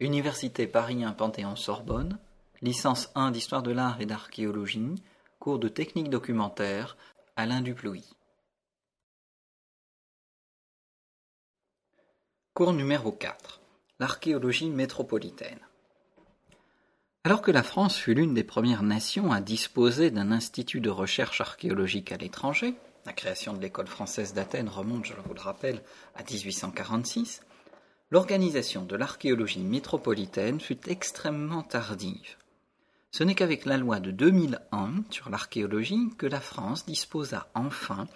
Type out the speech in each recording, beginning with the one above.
Université Paris 1 Panthéon-Sorbonne, licence 1 d'histoire de l'art et d'archéologie, cours de technique documentaire, Alain Duplouy. Cours numéro 4. L'archéologie métropolitaine. Alors que la France fut l'une des premières nations à disposer d'un institut de recherche archéologique à l'étranger, la création de l'école française d'Athènes remonte, je vous le rappelle, à 1846, l'organisation de l'archéologie métropolitaine fut extrêmement tardive. Ce n'est qu'avec la loi de 2001 sur l'archéologie que la France disposa enfin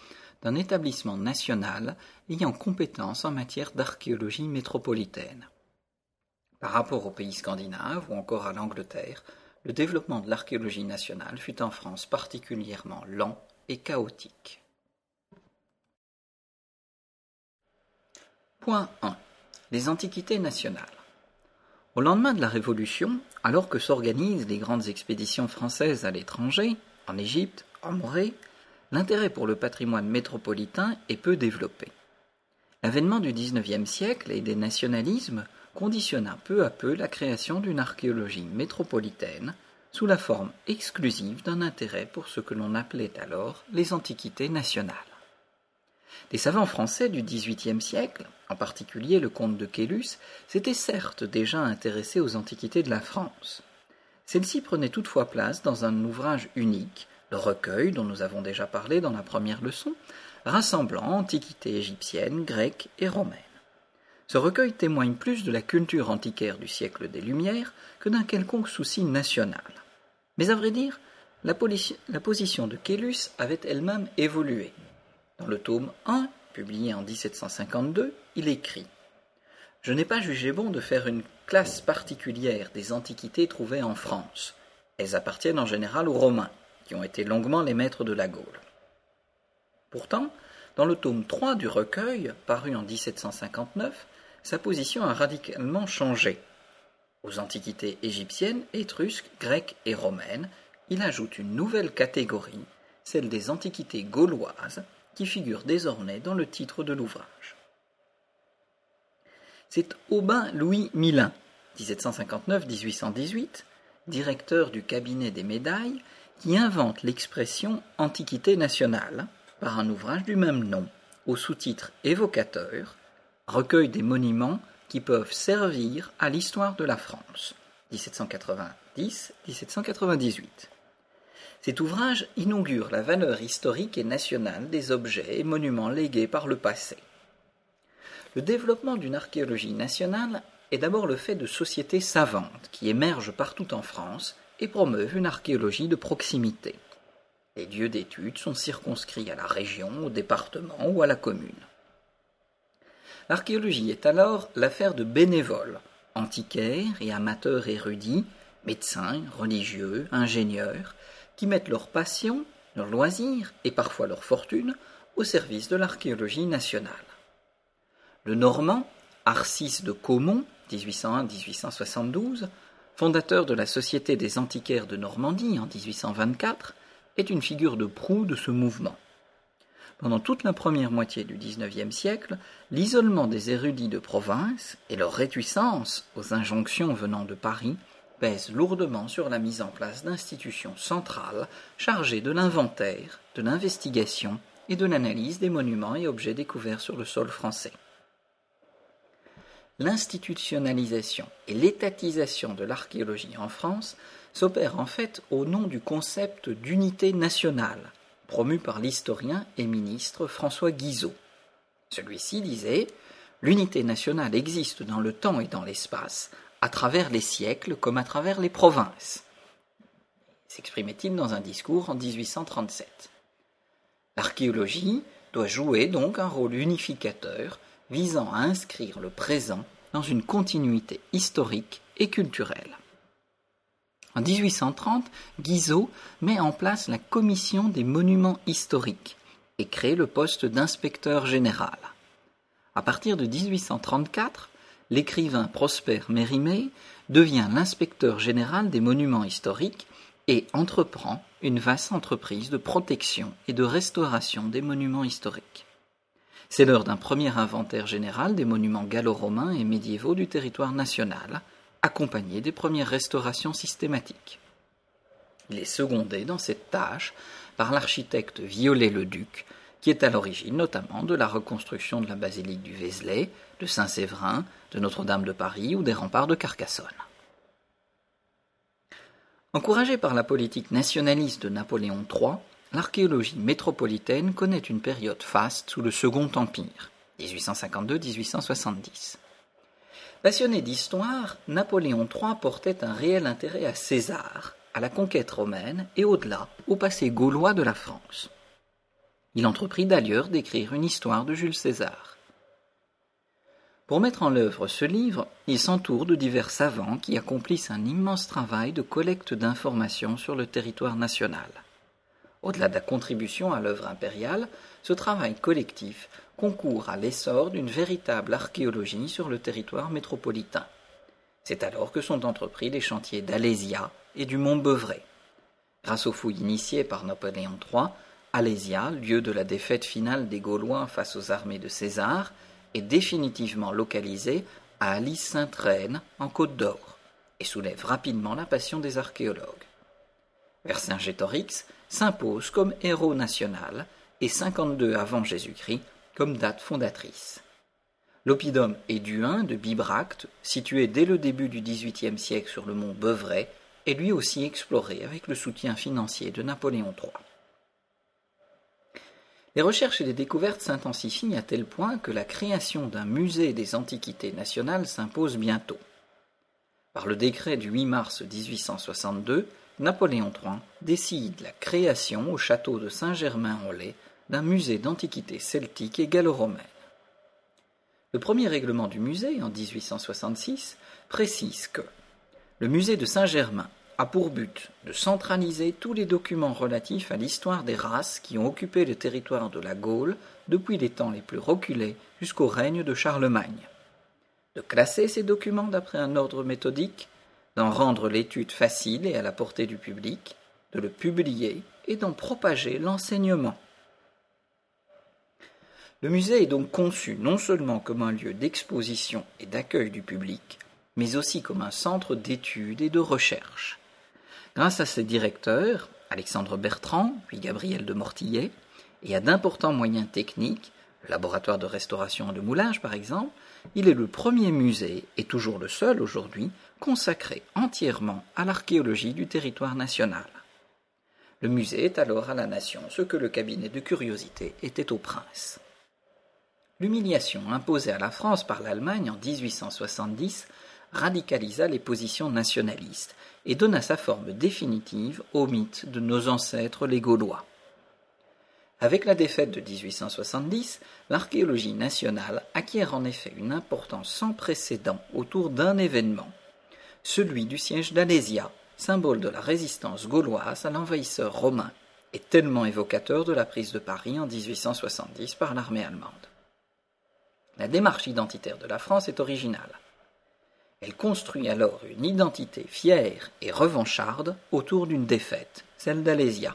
d'un établissement national ayant compétence en matière d'archéologie métropolitaine. Par rapport aux pays scandinaves ou encore à l'Angleterre, le développement de l'archéologie nationale fut en France particulièrement lent et chaotique. Point 1 les Antiquités nationales. Au lendemain de la Révolution, alors que s'organisent les grandes expéditions françaises à l'étranger, en Égypte, en Morée, l'intérêt pour le patrimoine métropolitain est peu développé. L'avènement du XIXe siècle et des nationalismes conditionna peu à peu la création d'une archéologie métropolitaine sous la forme exclusive d'un intérêt pour ce que l'on appelait alors les antiquités nationales. Les savants français du XVIIIe siècle, en particulier le comte de Quélus, s'étaient certes déjà intéressés aux antiquités de la France. Celles-ci prenaient toutefois place dans un ouvrage unique, le recueil dont nous avons déjà parlé dans la première leçon, rassemblant antiquités égyptiennes, grecques et romaines. Ce recueil témoigne plus de la culture antiquaire du siècle des Lumières que d'un quelconque souci national. Mais à vrai dire, la, position de Quélus avait elle-même évolué. Dans le tome 1, publié en 1752, il écrit Je n'ai pas jugé bon de faire une classe particulière des antiquités trouvées en France. Elles appartiennent en général aux Romains, qui ont été longuement les maîtres de la Gaule. Pourtant, dans le tome 3 du recueil, paru en 1759, sa position a radicalement changé. Aux antiquités égyptiennes, étrusques, grecques et romaines, il ajoute une nouvelle catégorie, celle des antiquités gauloises, qui figure désormais dans le titre de l'ouvrage. C'est Aubin Louis Milin, 1759-1818, directeur du cabinet des médailles, qui invente l'expression Antiquité nationale par un ouvrage du même nom, au sous-titre évocateur, recueil des monuments qui peuvent servir à l'histoire de la France, 1790-1798. Cet ouvrage inaugure la valeur historique et nationale des objets et monuments légués par le passé. Le développement d'une archéologie nationale est d'abord le fait de sociétés savantes qui émergent partout en France et promeuvent une archéologie de proximité. Les lieux d'études sont circonscrits à la région, au département ou à la commune. L'archéologie est alors l'affaire de bénévoles, antiquaires et amateurs érudits, médecins, religieux, ingénieurs, qui mettent leur passion, leur loisir et parfois leur fortune au service de l'archéologie nationale. Le Normand, Arcis de Caumont, 1801-1872, fondateur de la Société des antiquaires de Normandie en 1824, est une figure de proue de ce mouvement. Pendant toute la première moitié du XIXe siècle, l'isolement des érudits de province et leur réticence aux injonctions venant de Paris pèse lourdement sur la mise en place d'institutions centrales chargées de l'inventaire, de l'investigation et de l'analyse des monuments et objets découverts sur le sol français. L'institutionnalisation et l'étatisation de l'archéologie en France s'opèrent en fait au nom du concept d'unité nationale, promu par l'historien et ministre François Guizot. Celui-ci disait L'unité nationale existe dans le temps et dans l'espace, à travers les siècles comme à travers les provinces, s'exprimait-il dans un discours en 1837. L'archéologie doit jouer donc un rôle unificateur visant à inscrire le présent dans une continuité historique et culturelle. En 1830, Guizot met en place la Commission des monuments historiques et crée le poste d'inspecteur général. À partir de 1834, l'écrivain Prosper Mérimée devient l'inspecteur général des monuments historiques et entreprend une vaste entreprise de protection et de restauration des monuments historiques. C'est l'heure d'un premier inventaire général des monuments gallo-romains et médiévaux du territoire national, accompagné des premières restaurations systématiques. Il est secondé dans cette tâche par l'architecte Viollet-le-Duc, qui est à l'origine notamment de la reconstruction de la basilique du Vézelay, de Saint-Séverin, de Notre-Dame de Paris ou des remparts de Carcassonne. Encouragé par la politique nationaliste de Napoléon III, l'archéologie métropolitaine connaît une période faste sous le Second Empire, 1852-1870. Passionné d'histoire, Napoléon III portait un réel intérêt à César, à la conquête romaine et au-delà, au passé gaulois de la France. Il entreprit d'ailleurs d'écrire une histoire de Jules César. Pour mettre en œuvre ce livre, il s'entoure de divers savants qui accomplissent un immense travail de collecte d'informations sur le territoire national. Au-delà de la contribution à l'œuvre impériale, ce travail collectif concourt à l'essor d'une véritable archéologie sur le territoire métropolitain. C'est alors que sont entrepris les chantiers d'Alésia et du Mont Beuvray. Grâce aux fouilles initiées par Napoléon III, Alésia, lieu de la défaite finale des Gaulois face aux armées de César, est définitivement localisé à Alice-Sainte-Reine, en Côte d'Or, et soulève rapidement la passion des archéologues. Vercingétorix s'impose comme héros national et 52 avant Jésus-Christ comme date fondatrice. L'oppidum éduin de Bibracte, situé dès le début du XVIIIe siècle sur le mont Beuvray, est lui aussi exploré avec le soutien financier de Napoléon III. Les recherches et les découvertes s'intensifient à tel point que la création d'un musée des antiquités nationales s'impose bientôt. Par le décret du 8 mars 1862, Napoléon III décide la création au château de Saint-Germain-en-Laye d'un musée d'antiquités celtiques et gallo-romaines. Le premier règlement du musée, en 1866, précise que le musée de Saint-Germain a pour but de centraliser tous les documents relatifs à l'histoire des races qui ont occupé le territoire de la Gaule depuis les temps les plus reculés jusqu'au règne de Charlemagne, de classer ces documents d'après un ordre méthodique, d'en rendre l'étude facile et à la portée du public, de le publier et d'en propager l'enseignement. Le musée est donc conçu non seulement comme un lieu d'exposition et d'accueil du public, mais aussi comme un centre d'études et de recherche. Grâce à ses directeurs, Alexandre Bertrand, puis Gabriel de Mortillet, et à d'importants moyens techniques, laboratoire de restauration et de moulage par exemple, il est le premier musée, et toujours le seul aujourd'hui, consacré entièrement à l'archéologie du territoire national. Le musée est alors à la nation ce que le cabinet de curiosité était au prince. L'humiliation imposée à la France par l'Allemagne en 1870 radicalisa les positions nationalistes et donna sa forme définitive au mythe de nos ancêtres les Gaulois. Avec la défaite de 1870, l'archéologie nationale acquiert en effet une importance sans précédent autour d'un événement, celui du siège d'Alésia, symbole de la résistance gauloise à l'envahisseur romain, et tellement évocateur de la prise de Paris en 1870 par l'armée allemande. La démarche identitaire de la France est originale. Elle construit alors une identité fière et revancharde autour d'une défaite, celle d'Alésia.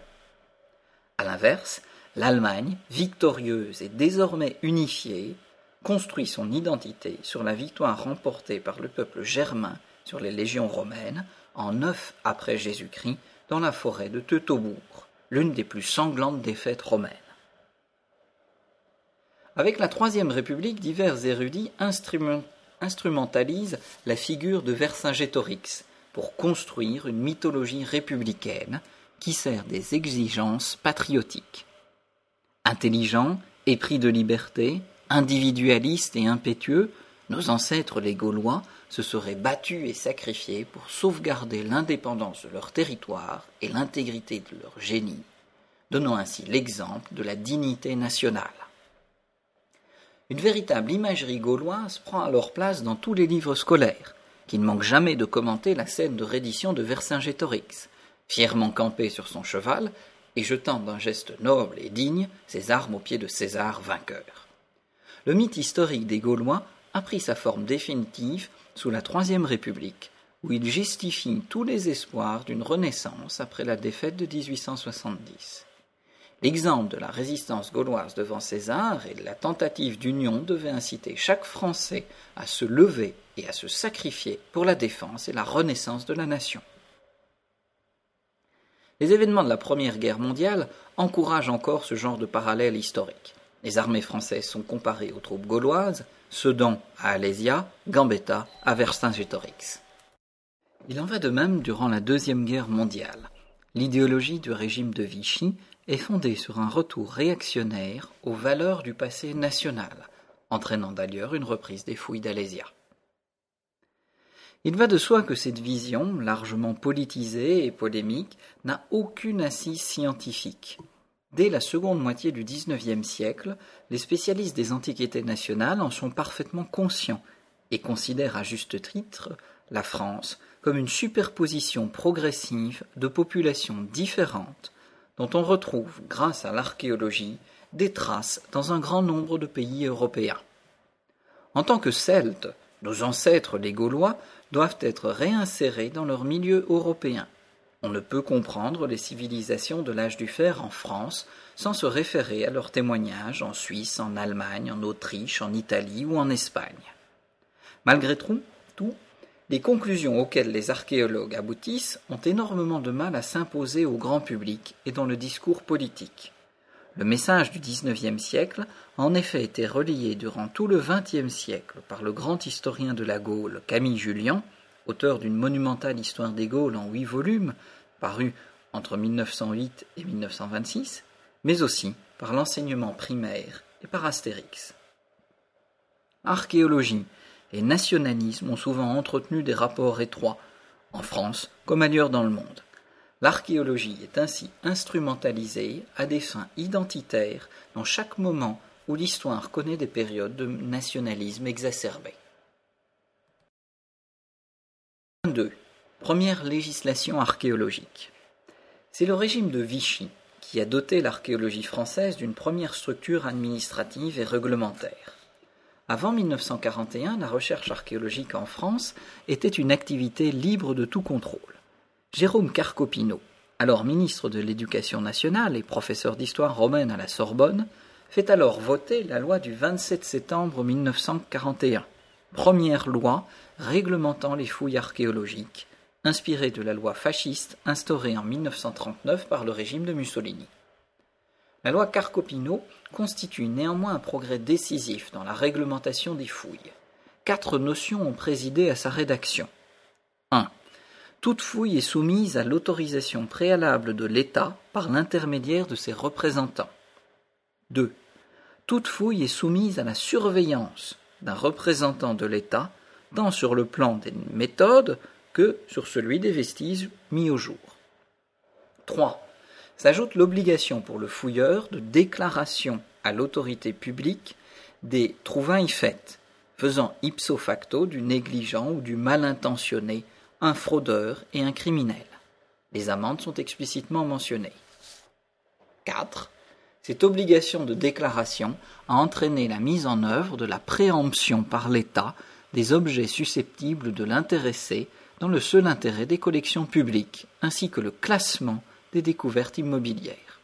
A l'inverse, l'Allemagne, victorieuse et désormais unifiée, construit son identité sur la victoire remportée par le peuple germain sur les légions romaines en 9 après Jésus-Christ dans la forêt de Teutobourg, l'une des plus sanglantes défaites romaines. Avec la Troisième République, divers érudits instrumentent instrumentalise la figure de Vercingétorix pour construire une mythologie républicaine qui sert des exigences patriotiques. Intelligent, épris de liberté, individualiste et impétueux, nos ancêtres les Gaulois se seraient battus et sacrifiés pour sauvegarder l'indépendance de leur territoire et l'intégrité de leur génie, donnant ainsi l'exemple de la dignité nationale. Une véritable imagerie gauloise prend alors place dans tous les livres scolaires, qui ne manquent jamais de commenter la scène de reddition de Vercingétorix, fièrement campé sur son cheval et jetant d'un geste noble et digne ses armes aux pieds de César vainqueur. Le mythe historique des Gaulois a pris sa forme définitive sous la Troisième République, où il justifie tous les espoirs d'une renaissance après la défaite de 1870. L'exemple de la résistance gauloise devant César et de la tentative d'union devait inciter chaque Français à se lever et à se sacrifier pour la défense et la renaissance de la nation. Les événements de la Première Guerre mondiale encouragent encore ce genre de parallèle historique. Les armées françaises sont comparées aux troupes gauloises, Sedan à Alésia, Gambetta à Vercingétorix. Il en va de même durant la Deuxième Guerre mondiale. L'idéologie du régime de Vichy est fondée sur un retour réactionnaire aux valeurs du passé national, entraînant d'ailleurs une reprise des fouilles d'Alésia. Il va de soi que cette vision, largement politisée et polémique, n'a aucune assise scientifique. Dès la seconde moitié du XIXe siècle, les spécialistes des antiquités nationales en sont parfaitement conscients et considèrent à juste titre la France comme une superposition progressive de populations différentes dont on retrouve, grâce à l'archéologie, des traces dans un grand nombre de pays européens. En tant que Celtes, nos ancêtres les Gaulois doivent être réinsérés dans leur milieu européen. On ne peut comprendre les civilisations de l'âge du fer en France sans se référer à leurs témoignages en Suisse, en Allemagne, en Autriche, en Italie ou en Espagne. Malgré tout, tout les conclusions auxquelles les archéologues aboutissent ont énormément de mal à s'imposer au grand public et dans le discours politique. Le message du XIXe siècle a en effet été relayé durant tout le XXe siècle par le grand historien de la Gaule Camille Julien, auteur d'une monumentale histoire des Gaules en huit volumes, parue entre 1908 et 1926, mais aussi par l'enseignement primaire et par Astérix. Archéologie, et nationalisme ont souvent entretenu des rapports étroits, en France comme ailleurs dans le monde. L'archéologie est ainsi instrumentalisée à des fins identitaires dans chaque moment où l'histoire connaît des périodes de nationalisme exacerbé. 2. Première législation archéologique. C'est le régime de Vichy qui a doté l'archéologie française d'une première structure administrative et réglementaire. Avant 1941, la recherche archéologique en France était une activité libre de tout contrôle. Jérôme Carcopino, alors ministre de l'Éducation nationale et professeur d'histoire romaine à la Sorbonne, fait alors voter la loi du 27 septembre 1941, première loi réglementant les fouilles archéologiques, inspirée de la loi fasciste instaurée en 1939 par le régime de Mussolini. La loi Carcopino constitue néanmoins un progrès décisif dans la réglementation des fouilles. Quatre notions ont présidé à sa rédaction. 1. Toute fouille est soumise à l'autorisation préalable de l'État par l'intermédiaire de ses représentants. 2. Toute fouille est soumise à la surveillance d'un représentant de l'État, tant sur le plan des méthodes que sur celui des vestiges mis au jour. 3 s'ajoute l'obligation pour le fouilleur de déclaration à l'autorité publique des trouvailles faites, faisant ipso facto du négligent ou du mal intentionné un fraudeur et un criminel. Les amendes sont explicitement mentionnées. 4. Cette obligation de déclaration a entraîné la mise en œuvre de la préemption par l'État des objets susceptibles de l'intéresser dans le seul intérêt des collections publiques, ainsi que le classement des découvertes immobilières.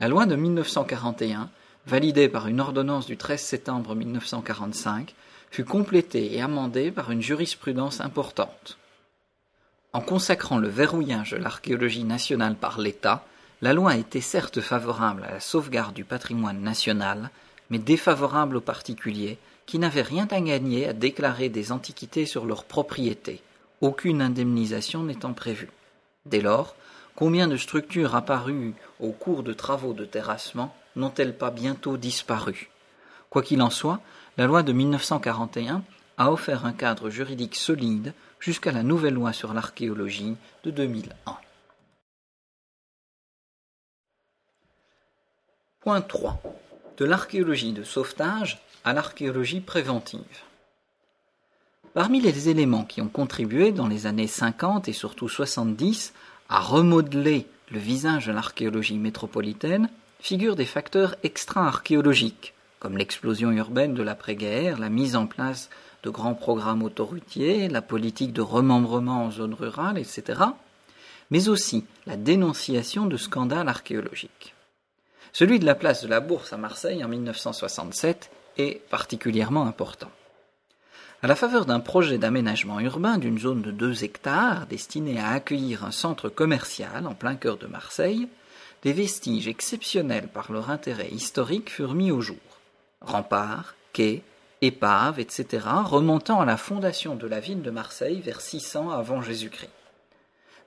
La loi de 1941, validée par une ordonnance du 13 septembre 1945, fut complétée et amendée par une jurisprudence importante. En consacrant le verrouillage de l'archéologie nationale par l'État, la loi était certes favorable à la sauvegarde du patrimoine national, mais défavorable aux particuliers qui n'avaient rien à gagner à déclarer des antiquités sur leur propriété, aucune indemnisation n'étant prévue. Dès lors, Combien de structures apparues au cours de travaux de terrassement n'ont-elles pas bientôt disparu? Quoi qu'il en soit, la loi de 1941 a offert un cadre juridique solide jusqu'à la nouvelle loi sur l'archéologie de 2001. Point 3. De l'archéologie de sauvetage à l'archéologie préventive. Parmi les éléments qui ont contribué dans les années 50 et surtout 70 à remodeler le visage de l'archéologie métropolitaine figurent des facteurs extra-archéologiques, comme l'explosion urbaine de l'après-guerre, la mise en place de grands programmes autoroutiers, la politique de remembrement en zone rurale, etc., mais aussi la dénonciation de scandales archéologiques. Celui de la place de la Bourse à Marseille en 1967 est particulièrement important. À la faveur d'un projet d'aménagement urbain d'une zone de 2 hectares destinée à accueillir un centre commercial en plein cœur de Marseille, des vestiges exceptionnels par leur intérêt historique furent mis au jour. Remparts, quais, épaves, etc., remontant à la fondation de la ville de Marseille vers 600 avant Jésus-Christ.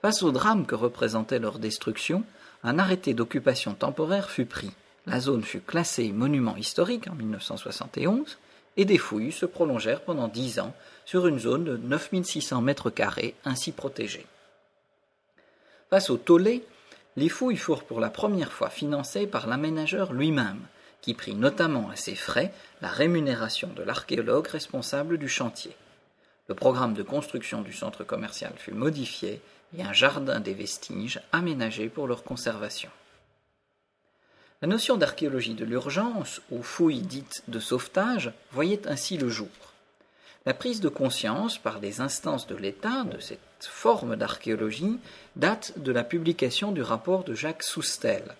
Face au drame que représentait leur destruction, un arrêté d'occupation temporaire fut pris. La zone fut classée monument historique en 1971 et des fouilles se prolongèrent pendant dix ans sur une zone de 9600 mètres carrés ainsi protégée. Face au tollé, les fouilles furent pour la première fois financées par l'aménageur lui-même, qui prit notamment à ses frais la rémunération de l'archéologue responsable du chantier. Le programme de construction du centre commercial fut modifié et un jardin des vestiges aménagé pour leur conservation. La notion d'archéologie de l'urgence, ou fouille dite de sauvetage, voyait ainsi le jour. La prise de conscience par les instances de l'État de cette forme d'archéologie date de la publication du rapport de Jacques Soustel,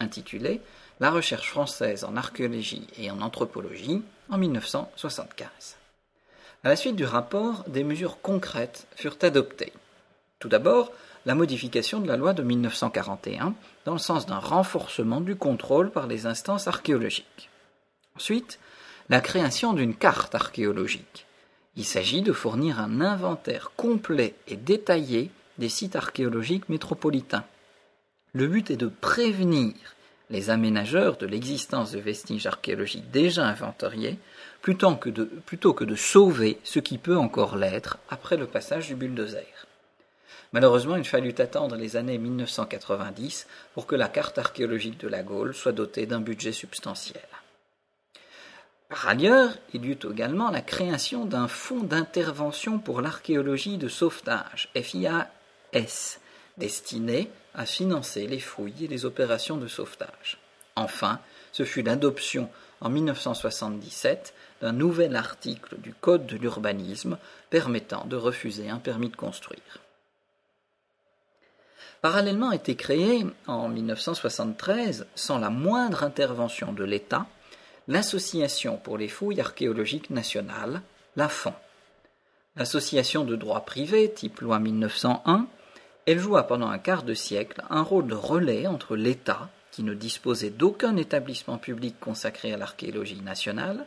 intitulé La recherche française en archéologie et en anthropologie en 1975. À la suite du rapport, des mesures concrètes furent adoptées. Tout d'abord, la modification de la loi de 1941 dans le sens d'un renforcement du contrôle par les instances archéologiques. Ensuite, la création d'une carte archéologique. Il s'agit de fournir un inventaire complet et détaillé des sites archéologiques métropolitains. Le but est de prévenir les aménageurs de l'existence de vestiges archéologiques déjà inventoriés, plutôt que, de, sauver ce qui peut encore l'être après le passage du bulldozer. Malheureusement, il fallut attendre les années 1990 pour que la carte archéologique de la Gaule soit dotée d'un budget substantiel. Par ailleurs, il y eut également la création d'un fonds d'intervention pour l'archéologie de sauvetage, FIAS, destiné à financer les fouilles et les opérations de sauvetage. Enfin, ce fut l'adoption en 1977 d'un nouvel article du Code de l'urbanisme permettant de refuser un permis de construire. Parallèlement a été créée en 1973, sans la moindre intervention de l'État, l'Association pour les fouilles archéologiques nationales, l'AFAN. L'association de droit privé, type loi 1901, elle joua pendant un quart de siècle un rôle de relais entre l'État, qui ne disposait d'aucun établissement public consacré à l'archéologie nationale,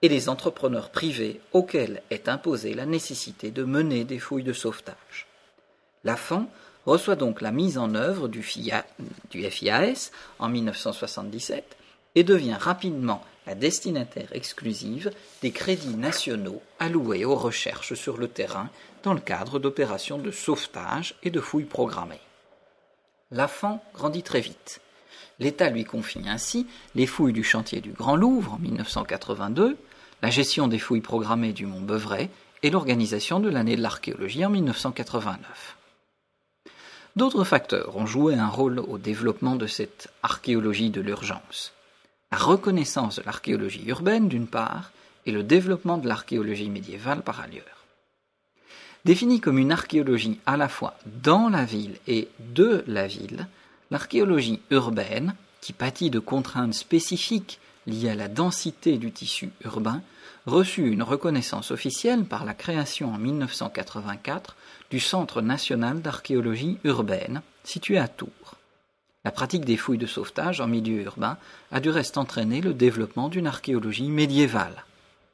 et les entrepreneurs privés auxquels est imposée la nécessité de mener des fouilles de sauvetage. Reçoit donc la mise en œuvre du, FIAS en 1977 et devient rapidement la destinataire exclusive des crédits nationaux alloués aux recherches sur le terrain dans le cadre d'opérations de sauvetage et de fouilles programmées. L'AFAN grandit très vite. L'État lui confie ainsi les fouilles du chantier du Grand Louvre en 1982, la gestion des fouilles programmées du Mont Beuvray et l'organisation de l'année de l'archéologie en 1989. D'autres facteurs ont joué un rôle au développement de cette archéologie de l'urgence. La reconnaissance de l'archéologie urbaine d'une part et le développement de l'archéologie médiévale par ailleurs. Définie comme une archéologie à la fois dans la ville et de la ville, l'archéologie urbaine, qui pâtit de contraintes spécifiques liées à la densité du tissu urbain, reçut une reconnaissance officielle par la création en 1984 du Centre national d'archéologie urbaine, situé à Tours. La pratique des fouilles de sauvetage en milieu urbain a du reste entraîné le développement d'une archéologie médiévale.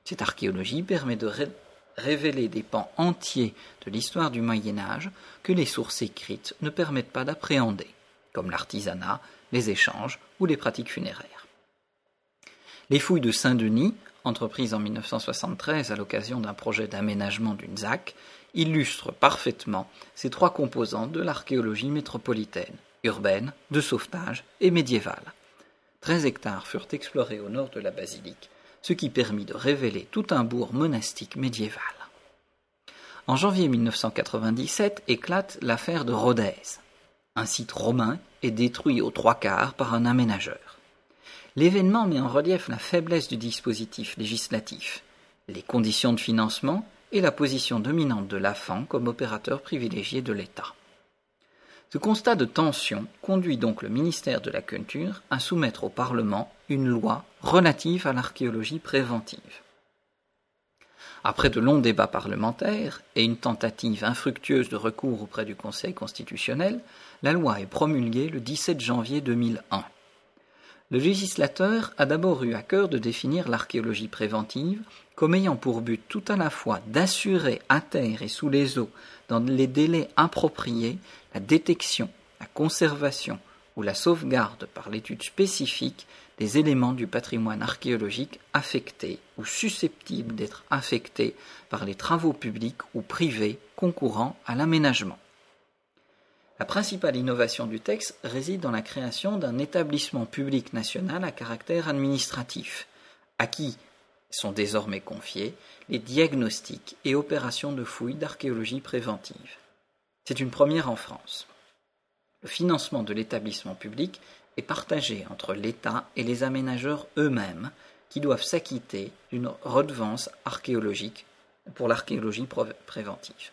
Cette archéologie permet de révéler des pans entiers de l'histoire du Moyen Âge que les sources écrites ne permettent pas d'appréhender, comme l'artisanat, les échanges ou les pratiques funéraires. Les fouilles de Saint-Denis entreprise en 1973 à l'occasion d'un projet d'aménagement d'une ZAC, illustre parfaitement ces trois composantes de l'archéologie métropolitaine, urbaine, de sauvetage et médiévale. 13 hectares furent explorés au nord de la basilique, ce qui permit de révéler tout un bourg monastique médiéval. En janvier 1997 éclate l'affaire de Rodez. Un site romain est détruit aux trois quarts par un aménageur. L'événement met en relief la faiblesse du dispositif législatif, les conditions de financement et la position dominante de l'AFAN comme opérateur privilégié de l'État. Ce constat de tension conduit donc le ministère de la Culture à soumettre au Parlement une loi relative à l'archéologie préventive. Après de longs débats parlementaires et une tentative infructueuse de recours auprès du Conseil constitutionnel, la loi est promulguée le 17 janvier 2001. Le législateur a d'abord eu à cœur de définir l'archéologie préventive comme ayant pour but tout à la fois d'assurer à terre et sous les eaux, dans les délais appropriés, la détection, la conservation ou la sauvegarde par l'étude spécifique des éléments du patrimoine archéologique affectés ou susceptibles d'être affectés par les travaux publics ou privés concourant à l'aménagement. La principale innovation du texte réside dans la création d'un établissement public national à caractère administratif, à qui sont désormais confiés les diagnostics et opérations de fouilles d'archéologie préventive. C'est une première en France. Le financement de l'établissement public est partagé entre l'État et les aménageurs eux-mêmes qui doivent s'acquitter d'une redevance archéologique pour l'archéologie préventive.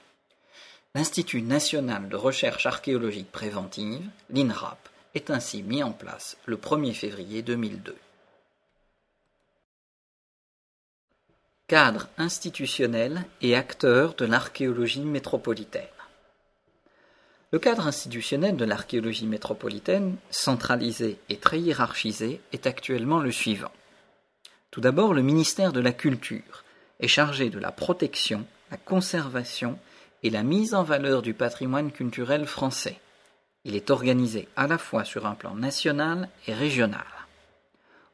L'Institut national de recherche archéologique préventive, l'INRAP, est ainsi mis en place le 1er février 2002. Cadre institutionnel et acteur de l'archéologie métropolitaine. Le cadre institutionnel de l'archéologie métropolitaine, centralisé et très hiérarchisé, est actuellement le suivant. Tout d'abord, le ministère de la Culture est chargé de la protection, la conservation et la mise en valeur du patrimoine culturel français. Il est organisé à la fois sur un plan national et régional.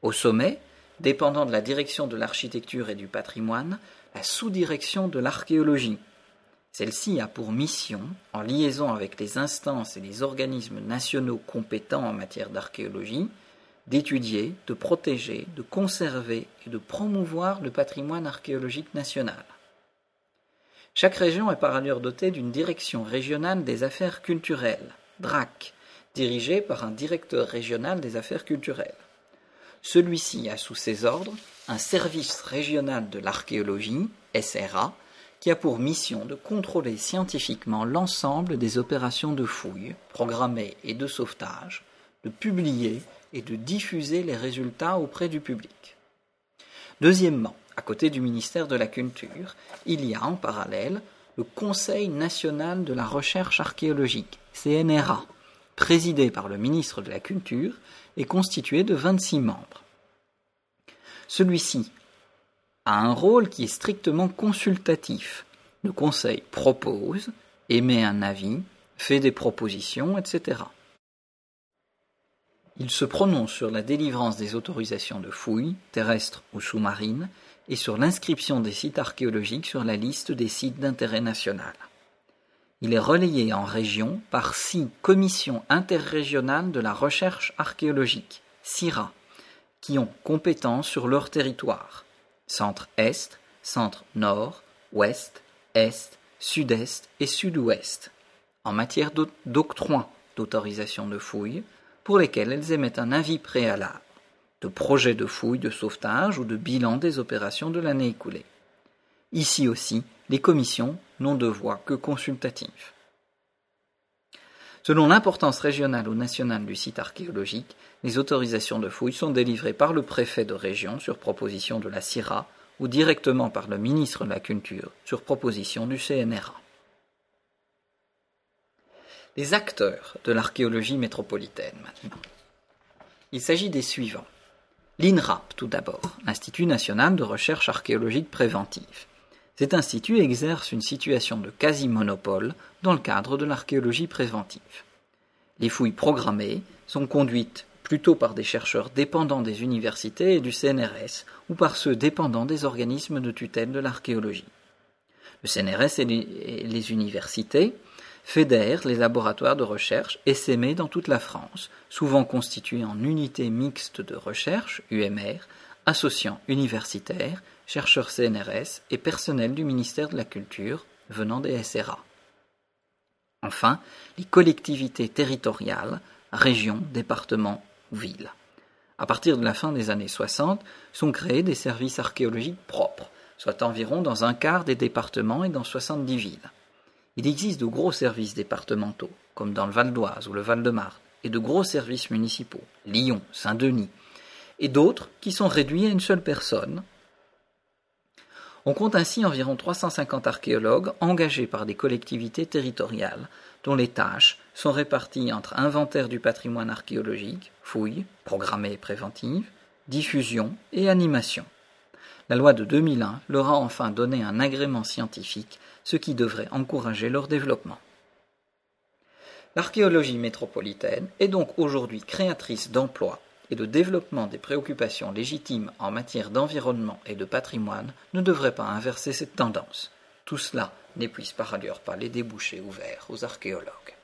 Au sommet, dépendant de la direction de l'architecture et du patrimoine, la sous-direction de l'archéologie, celle-ci a pour mission, en liaison avec les instances et les organismes nationaux compétents en matière d'archéologie, d'étudier, de protéger, de conserver et de promouvoir le patrimoine archéologique national. Chaque région est par ailleurs dotée d'une direction régionale des affaires culturelles, DRAC, dirigée par un directeur régional des affaires culturelles. Celui-ci a sous ses ordres un service régional de l'archéologie, SRA, qui a pour mission de contrôler scientifiquement l'ensemble des opérations de fouille, programmées et de sauvetage, de publier et de diffuser les résultats auprès du public. Deuxièmement, à côté du ministère de la Culture, il y a en parallèle le Conseil national de la recherche archéologique, CNRA, présidé par le ministre de la Culture et constitué de 26 membres. Celui-ci a un rôle qui est strictement consultatif. Le Conseil propose, émet un avis, fait des propositions, etc. Il se prononce sur la délivrance des autorisations de fouilles, terrestres ou sous-marines, et sur l'inscription des sites archéologiques sur la liste des sites d'intérêt national. Il est relayé en région par six commissions interrégionales de la recherche archéologique, CIRA, qui ont compétence sur leur territoire centre-est, centre-nord, ouest, est, sud-est et sud-ouest, en matière d'octroi d'autorisation de fouilles, pour lesquelles elles émettent un avis préalable, de projet de fouille, de sauvetage ou de bilan des opérations de l'année écoulée. Ici aussi, les commissions n'ont de voix que consultative. Selon l'importance régionale ou nationale du site archéologique, les autorisations de fouilles sont délivrées par le préfet de région sur proposition de la CIRA ou directement par le ministre de la Culture sur proposition du CNRA. Les acteurs de l'archéologie métropolitaine maintenant. Il s'agit des suivants. L'INRAP tout d'abord, Institut national de recherche archéologique préventive. Cet institut exerce une situation de quasi-monopole dans le cadre de l'archéologie préventive. Les fouilles programmées sont conduites plutôt par des chercheurs dépendants des universités et du CNRS ou par ceux dépendants des organismes de tutelle de l'archéologie. Le CNRS et les universités fédèrent les laboratoires de recherche essaimés dans toute la France, souvent constitués en unités mixtes de recherche, UMR, associant universitaires, chercheurs CNRS et personnel du ministère de la Culture venant des SRA. Enfin, les collectivités territoriales, régions, départements ou villes. À partir de la fin des années 60, sont créés des services archéologiques propres, soit environ dans un quart des départements et dans 70 villes. Il existe de gros services départementaux, comme dans le Val d'Oise ou le Val-de-Marne, et de gros services municipaux, Lyon, Saint-Denis, et d'autres qui sont réduits à une seule personne. On compte ainsi environ 350 archéologues engagés par des collectivités territoriales, dont les tâches sont réparties entre inventaire du patrimoine archéologique, fouilles, programmées et préventives, diffusion et animation. La loi de 2001 leur a enfin donné un agrément scientifique, ce qui devrait encourager leur développement. L'archéologie métropolitaine est donc aujourd'hui créatrice d'emplois et de développement des préoccupations légitimes en matière d'environnement et de patrimoine ne devrait pas inverser cette tendance. Tout cela n'épuise par ailleurs pas les débouchés ouverts aux archéologues.